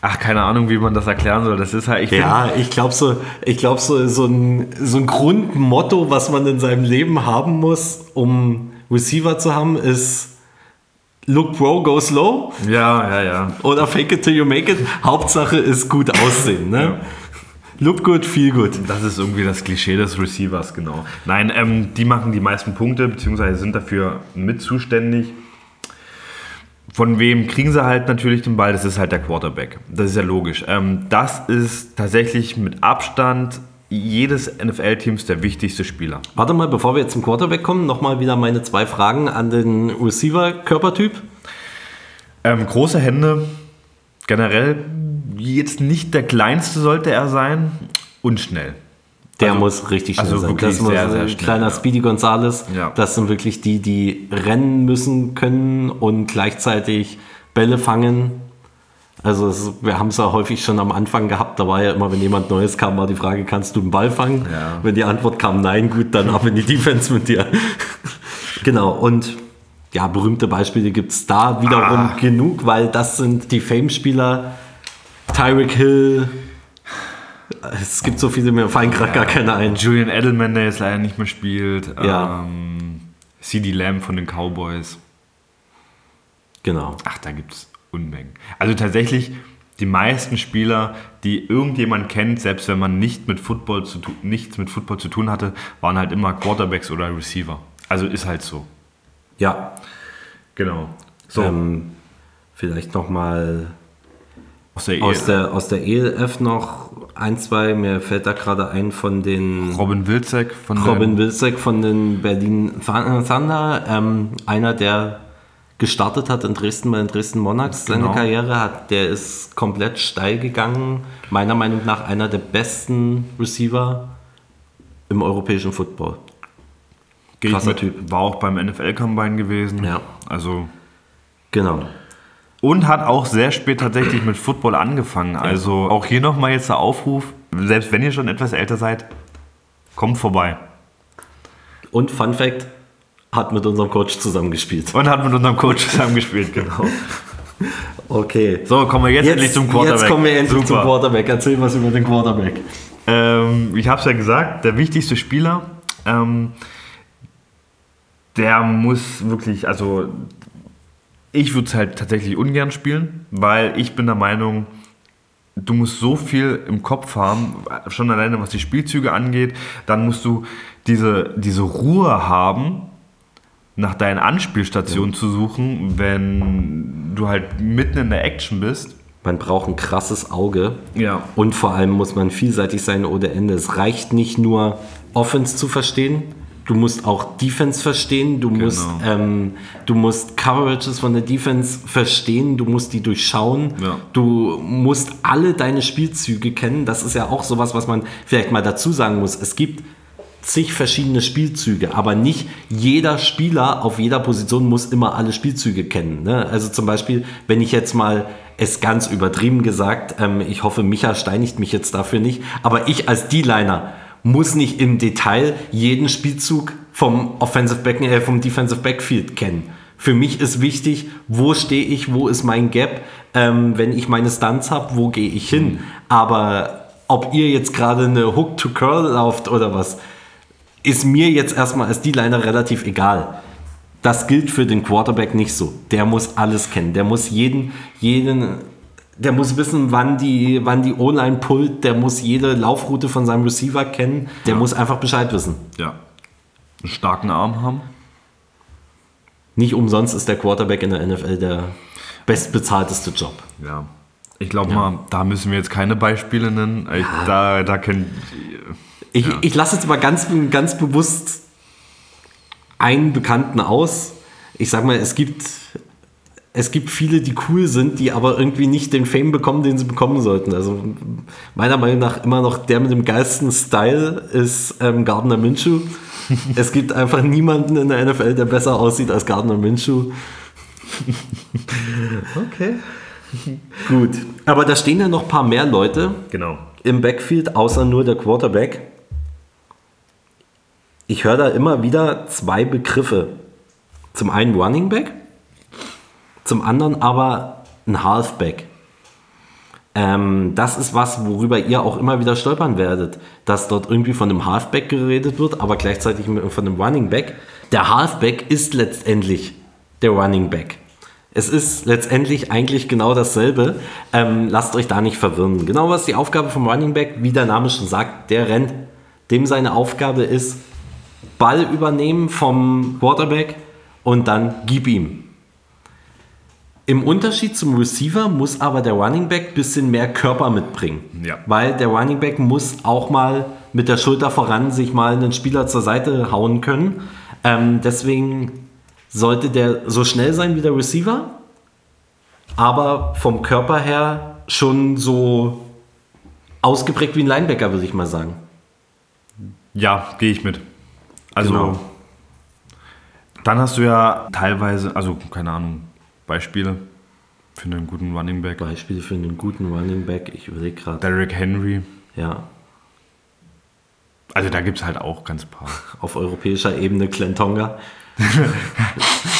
ach, keine Ahnung, wie man das erklären soll. Das ist halt, ich Ja, ich glaube so, ich glaube so, so ein, so ein Grundmotto, was man in seinem Leben haben muss, um Receiver zu haben, ist Look Bro, go slow ja, ja, ja. oder Fake it till you make it. Hauptsache ist gut aussehen, ne? Ja. Look good, feel good. Das ist irgendwie das Klischee des Receivers, genau. Nein, ähm, die machen die meisten Punkte, beziehungsweise sind dafür mit zuständig. Von wem kriegen sie halt natürlich den Ball? Das ist halt der Quarterback. Das ist ja logisch. Ähm, das ist tatsächlich mit Abstand jedes NFL-Teams der wichtigste Spieler. Warte mal, bevor wir jetzt zum Quarterback kommen, nochmal wieder meine zwei Fragen an den Receiver-Körpertyp. Ähm, große Hände, generell jetzt nicht der kleinste sollte er sein und schnell. Der Also- muss richtig schnell also sein. wirklich das muss sehr, sehr schnell, kleiner ja. Speedy Gonzales. Ja. Das sind wirklich die, die rennen müssen können und gleichzeitig Bälle fangen. Also es, wir haben es ja häufig schon am Anfang gehabt. Da war ja immer, wenn jemand Neues kam, war die Frage, kannst du einen Ball fangen? Ja. Wenn die Antwort kam, nein, gut, dann ab in die Defense mit dir. genau, und ja, berühmte Beispiele gibt es da wiederum Ah. genug, weil das sind die Fame-Spieler. Tyreek Hill. Es gibt so viele, mir fallen gerade gar keine ein. Julian Edelman, der jetzt leider nicht mehr spielt. Ja. Ähm, CD Lamb von den Cowboys. Genau. Ach, da gibt es Unmengen. Also tatsächlich, die meisten Spieler, die irgendjemand kennt, selbst wenn man nicht mit Football zu tu- nichts mit Football zu tun hatte, waren halt immer Quarterbacks oder Receiver. Also ist halt so. Ja. Genau. So, Ähm, vielleicht nochmal aus der, aus der, aus der ELF noch ein, zwei. Mir fällt da gerade ein von den Robin Wilczek von Robin den, Wilczek von den Berlin Thun- Thunder. Ähm, einer, der gestartet hat in Dresden bei den Dresden Monarchs seine Genau. Karriere hat, der ist komplett steil gegangen. Meiner Meinung nach einer der besten Receiver im europäischen Football. Ich krasser mit, Typ. War auch beim NFL-Combine gewesen. Ja. Also Genau. Und hat auch sehr spät tatsächlich mit Football angefangen. Also auch hier nochmal jetzt der Aufruf, selbst wenn ihr schon etwas älter seid, kommt vorbei. Und Fun Fact, hat mit unserem Coach zusammengespielt. Und hat mit unserem Coach zusammengespielt, genau. Okay. So, kommen wir jetzt, endlich zum Quarterback. Jetzt kommen wir endlich zum Super. Quarterback. Erzähl was über den Quarterback. Ähm, ich habe es ja gesagt, der wichtigste Spieler, ähm, der muss wirklich, also ich würde es halt tatsächlich ungern spielen, weil ich bin der Meinung, du musst so viel im Kopf haben, schon alleine was die Spielzüge angeht, dann musst du diese, diese Ruhe haben, nach deinen Anspielstationen zu suchen, wenn du halt mitten in der Action bist. Man braucht ein krasses Auge. Ja. Und vor allem muss man vielseitig sein ohne Ende. Es reicht nicht nur Offense zu verstehen, du musst auch Defense verstehen, du musst, ähm, du musst Coverages von der Defense verstehen, du musst die durchschauen, Ja. du musst alle deine Spielzüge kennen. Das ist ja auch sowas, was man vielleicht mal dazu sagen muss. Es gibt zig verschiedene Spielzüge, aber nicht jeder Spieler auf jeder Position muss immer alle Spielzüge kennen. Ne? Also zum Beispiel, wenn ich jetzt mal es ganz übertrieben gesagt, ähm, ich hoffe, Micha steinigt mich jetzt dafür nicht, aber ich als D-Liner muss nicht im Detail jeden Spielzug vom Offensive Back, äh, vom Defensive Backfield kennen. Für mich ist wichtig, wo stehe ich, wo ist mein Gap, ähm, wenn ich meine Stunts habe, wo gehe ich hin. Aber ob ihr jetzt gerade eine Hook to Curl lauft oder was, ist mir jetzt erstmal als D-Liner relativ egal. Das gilt für den Quarterback nicht so. Der muss alles kennen. Der muss jeden, jeden, der muss wissen, wann die, wann die O-Line pullt. Der muss jede Laufroute von seinem Receiver kennen. Der muss einfach Bescheid wissen. Ja. Einen starken Arm haben. Nicht umsonst ist der Quarterback in der NFL der bestbezahlteste Job. Ja. Ich glaube mal, da müssen wir jetzt keine Beispiele nennen. Ich, da, da kennt. Ich, ich lasse jetzt mal ganz, ganz bewusst einen Bekannten aus. Ich sag mal, es gibt, es gibt viele, die cool sind, die aber irgendwie nicht den Fame bekommen, den sie bekommen sollten. Also meiner Meinung nach immer noch der mit dem geilsten Style ist ähm, Gardner Minshew. es gibt einfach niemanden in der NFL, der besser aussieht als Gardner Minshew. okay. Gut. Aber da stehen ja noch ein paar mehr Leute Genau. im Backfield, außer nur der Quarterback. Ich höre da immer wieder zwei Begriffe. Zum einen Running Back, zum anderen aber ein Halfback. Ähm, das ist was, worüber ihr auch immer wieder stolpern werdet, dass dort irgendwie von einem Halfback geredet wird, aber gleichzeitig von einem Running Back. Der Halfback ist letztendlich der Running Back. Es ist letztendlich eigentlich genau dasselbe. Ähm, lasst euch da nicht verwirren. Genau was die Aufgabe vom Running Back, wie der Name schon sagt, der rennt. Dem seine Aufgabe ist, Ball übernehmen vom Quarterback und dann gib ihm. Im Unterschied zum Receiver muss aber der Running Back ein bisschen mehr Körper mitbringen. Ja. Weil der Running Back muss auch mal mit der Schulter voran sich mal einen Spieler zur Seite hauen können. Ähm, deswegen sollte der so schnell sein wie der Receiver, aber vom Körper her schon so ausgeprägt wie ein Linebacker, würde ich mal sagen. Ja, gehe ich mit. Also, Genau. dann hast du ja teilweise, also keine Ahnung, Beispiele für einen guten Running Back. Beispiele für einen guten Running Back, ich überlege gerade. Derrick Henry. Ja, Also da gibt es halt auch ganz paar. auf europäischer Ebene Klentonga.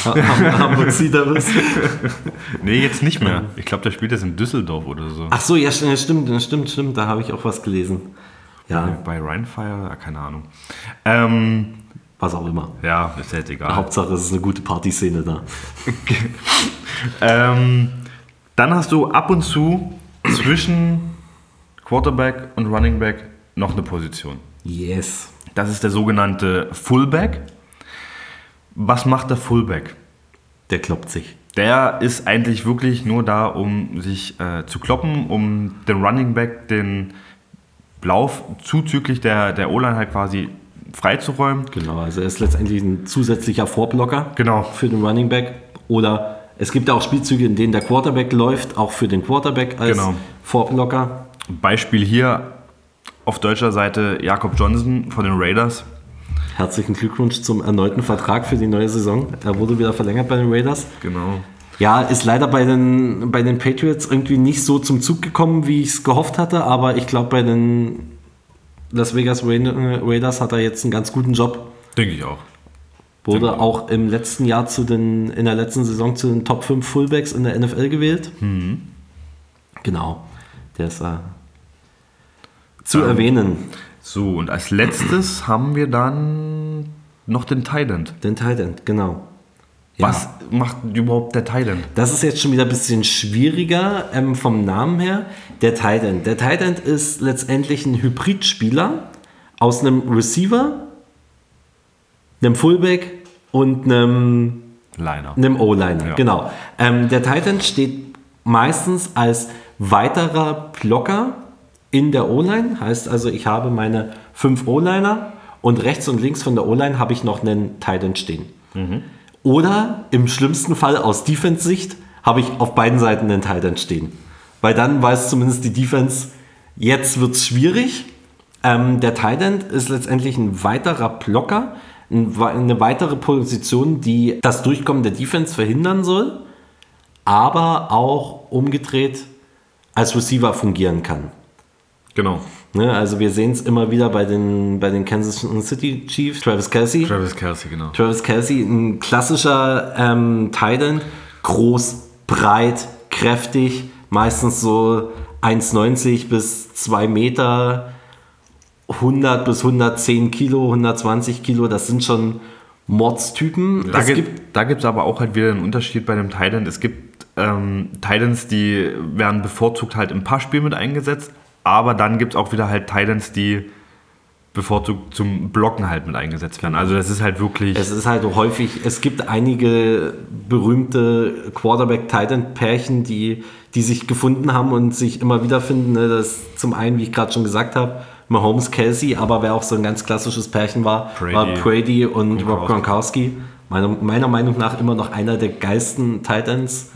Ham- Hamburg Cedars. Nee, jetzt nicht mehr. Ich glaube, der spielt jetzt in Düsseldorf oder so. Ach so, ja, st- stimmt, stimmt, stimmt. Da habe ich auch was gelesen. Ja, Bei Rheinfire, keine Ahnung. Ähm, was auch immer. ja, ist jetzt egal. Hauptsache, es ist eine gute Partyszene da. Ähm, dann hast du ab und zu zwischen Quarterback und Running Back noch eine Position. Yes. Das ist der sogenannte Fullback. Was macht der Fullback? Der kloppt sich. Der ist eigentlich wirklich nur da, um sich äh, zu kloppen, um den Running Back den Lauf zuzüglich der, der O-Line halt quasi freizuräumen. Genau, also er ist letztendlich ein zusätzlicher Vorblocker Genau. für den Running Back. Oder es gibt ja auch Spielzüge, in denen der Quarterback läuft, auch für den Quarterback als Genau. Vorblocker. Beispiel hier auf deutscher Seite Jakob Johnson von den Raiders. Herzlichen Glückwunsch zum erneuten Vertrag für die neue Saison. Er wurde wieder verlängert bei den Raiders. Genau. Ja, ist leider bei den, bei den Patriots irgendwie nicht so zum Zug gekommen, wie ich es gehofft hatte, aber ich glaube, bei den Las Vegas Ra- Raiders hat er jetzt einen ganz guten Job. Denke ich auch. Wurde auch im letzten Jahr zu den, in der letzten Saison zu den Top 5 Fullbacks in der NFL gewählt. Genau. Der ist äh, zu Ähm, erwähnen. So, und als letztes haben wir dann noch den Thailand. Den Titan, genau. Ja. Was macht überhaupt der Thailand? Das ist jetzt schon wieder ein bisschen schwieriger ähm, vom Namen her. Der Titan. Der Titan ist letztendlich ein Hybridspieler aus einem Receiver, einem Fullback und einem, Liner. einem O-Liner. Ja. Genau. Ähm, der Titan steht meistens als weiterer Blocker in der O-Line. Heißt also, ich habe meine fünf O-Liner und rechts und links von der O-Line habe ich noch einen Titan stehen. Oder im schlimmsten Fall aus Defense-Sicht habe ich auf beiden Seiten einen Titan stehen. Weil dann weiß zumindest die Defense, jetzt wird es schwierig. Ähm, der Titan ist letztendlich ein weiterer Blocker, eine weitere Position, die das Durchkommen der Defense verhindern soll, aber auch umgedreht als Receiver fungieren kann. Genau. Ne, also wir sehen es immer wieder bei den, bei den Kansas City Chiefs, Travis Kelsey. Travis Kelsey, genau. Travis Kelsey, ein klassischer ähm, Titan, groß, breit, kräftig, meistens so 1,90 bis 2 Meter, 100 bis 110 Kilo, 120 Kilo, das sind schon Mordstypen. Da es gibt da gibt's aber auch halt wieder einen Unterschied bei dem Thailand. Es gibt ähm, Titans, die werden bevorzugt halt im Passspiel mit eingesetzt, aber dann gibt es auch wieder halt Titans, die bevorzugt zum Blocken halt mit eingesetzt werden. Also das ist halt wirklich... es ist halt häufig, es gibt einige berühmte Quarterback-Titan-Pärchen, die, die sich gefunden haben und sich immer wieder finden. Ne? Das zum einen, wie ich gerade schon gesagt habe, Mahomes Kelsey, aber wer auch so ein ganz klassisches Pärchen war, Brady. war Brady und Rob Gronkowski. Meiner, meiner Meinung nach immer noch einer der geilsten Titans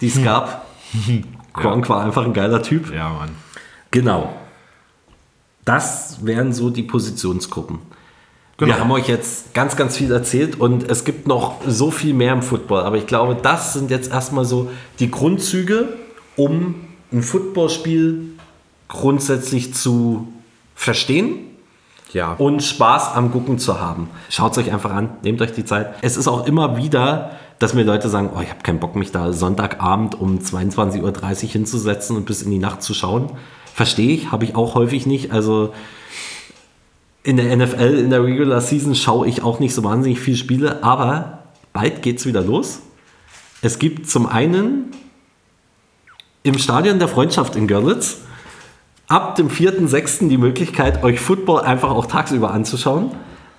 die es gab. Gronk war einfach ein geiler Typ. Ja, Mann. Genau. Das wären so die Positionsgruppen. Genau. Wir haben euch jetzt ganz, ganz viel erzählt und es gibt noch so viel mehr im Football. Aber ich glaube, das sind jetzt erstmal so die Grundzüge, um ein Footballspiel grundsätzlich zu verstehen Ja. und Spaß am Gucken zu haben. Schaut es euch einfach an, nehmt euch die Zeit. Es ist auch immer wieder, dass mir Leute sagen, oh, ich habe keinen Bock, mich da Sonntagabend um 22.30 Uhr hinzusetzen und bis in die Nacht zu schauen. Verstehe ich, habe ich auch häufig nicht. Also in der NFL, in der Regular Season schaue ich auch nicht so wahnsinnig viele Spiele, aber bald geht es wieder los. Es gibt zum einen im Stadion der Freundschaft in Görlitz ab dem 4.6. die Möglichkeit, euch Football einfach auch tagsüber anzuschauen.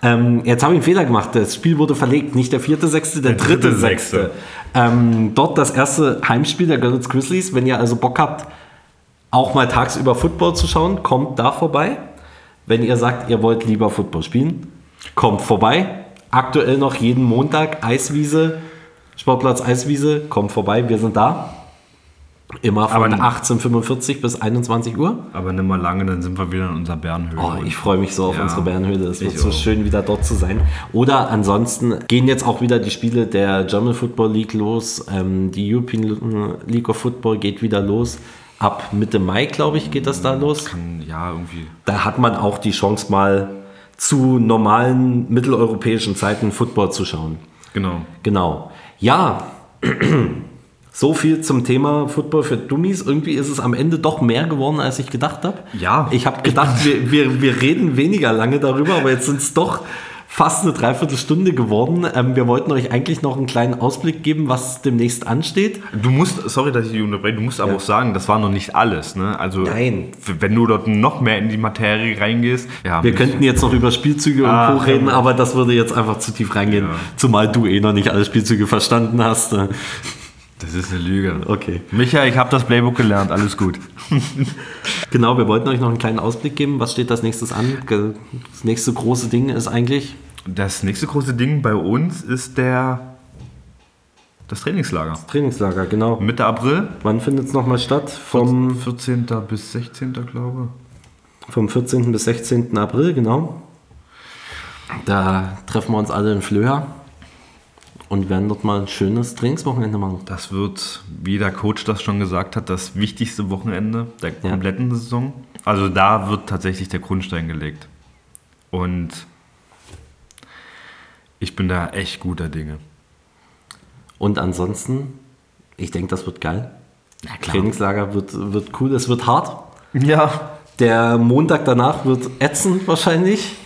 Ähm, jetzt habe ich einen Fehler gemacht. Das Spiel wurde verlegt. Nicht der 4.6., der, Der 3.6. 3.6.. Ähm, dort das erste Heimspiel der Görlitz Grizzlies. Wenn ihr also Bock habt, auch mal tagsüber Football zu schauen, kommt da vorbei. Wenn ihr sagt, ihr wollt lieber Football spielen, kommt vorbei. Aktuell noch jeden Montag Eiswiese, Sportplatz Eiswiese, kommt vorbei. Wir sind da. Immer von Aber- 18.45 bis 21 Uhr. Aber nicht mal lange, dann sind wir wieder in unserer Bärenhöhle. Oh, ich freue mich so auf Ja. unsere Bärenhöhle. Es wird so auch. schön, wieder dort zu sein. Oder ansonsten gehen jetzt auch wieder die Spiele der German Football League los. Ähm, die European League of Football geht wieder los. Ab Mitte Mai, glaube ich, geht das da los. Kann, ja, irgendwie. Da hat man auch die Chance, mal zu normalen mitteleuropäischen Zeiten Football zu schauen. Genau. Genau. Ja, so viel zum Thema Football für Dummies. Irgendwie ist es am Ende doch mehr geworden, als ich gedacht habe. Ja. Ich habe gedacht, wir, wir, wir reden weniger lange darüber, aber jetzt sind es doch fast eine Dreiviertelstunde geworden. Ähm, wir wollten euch eigentlich noch einen kleinen Ausblick geben, was demnächst ansteht. Du musst, sorry, dass ich dich unterbreche, du musst aber Ja. auch sagen, das war noch nicht alles. Ne? Also, Nein. wenn du dort noch mehr in die Materie reingehst, ja, Wir könnten jetzt noch über Spielzüge und Ah, Co. reden, aber das würde jetzt einfach zu tief reingehen, Ja. zumal du eh noch nicht alle Spielzüge verstanden hast. Äh, Das ist eine Lüge. Okay. Micha, ich habe das Playbook gelernt, alles gut. Genau, wir wollten euch noch einen kleinen Ausblick geben. Was steht als nächstes an? Das nächste große Ding ist eigentlich Das nächste große Ding bei uns ist der das Trainingslager. Trainingslager, genau. Mitte April, Wann findet es nochmal statt? Vom, 14. bis 16. glaube vom 14. bis 16. April, genau. Da treffen wir uns alle in Flöha und werden dort mal ein schönes Trainingswochenende machen. Das wird, wie der Coach das schon gesagt hat, das wichtigste Wochenende der Ja. kompletten Saison. Also da wird tatsächlich der Grundstein gelegt. Und ich bin da echt guter Dinge. Und ansonsten, ich denke, das wird geil. klar. Trainingslager wird, wird cool, es wird hart. Ja. Der Montag danach wird ätzend wahrscheinlich.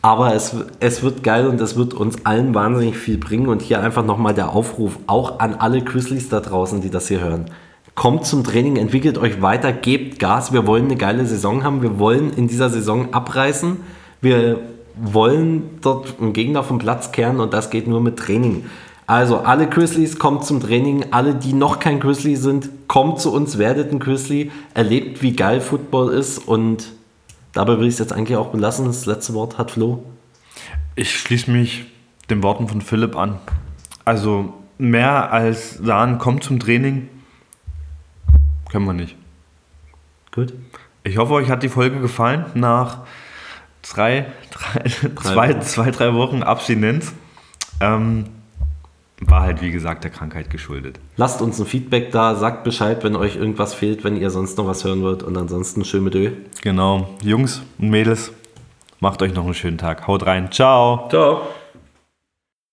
Aber es, es wird geil und es wird uns allen wahnsinnig viel bringen. Und hier einfach nochmal der Aufruf, auch an alle Grizzlies da draußen, die das hier hören. Kommt zum Training, entwickelt euch weiter, gebt Gas. Wir wollen eine geile Saison haben. Wir wollen in dieser Saison abreißen. Wir wollen dort einen Gegner vom Platz kehren und das geht nur mit Training. Also alle Grizzlies kommt zum Training. Alle, die noch kein Grizzly sind, kommt zu uns, werdet ein Grizzly, erlebt, wie geil Football ist und dabei will ich es jetzt eigentlich auch belassen. Das letzte Wort hat Flo. Ich schließe mich den Worten von Philipp an. Also mehr als sagen, kommt zum Training, können wir nicht. Gut. Ich hoffe, euch hat die Folge gefallen nach drei, drei, zwei, Wochen. zwei, drei Wochen Abstinenz. Ähm, war halt, wie gesagt, der Krankheit geschuldet. Lasst uns ein Feedback da, sagt Bescheid, wenn euch irgendwas fehlt, wenn ihr sonst noch was hören wollt und ansonsten schön mit Ö. Genau. Jungs und Mädels, macht euch noch einen schönen Tag. Haut rein. Ciao. Ciao.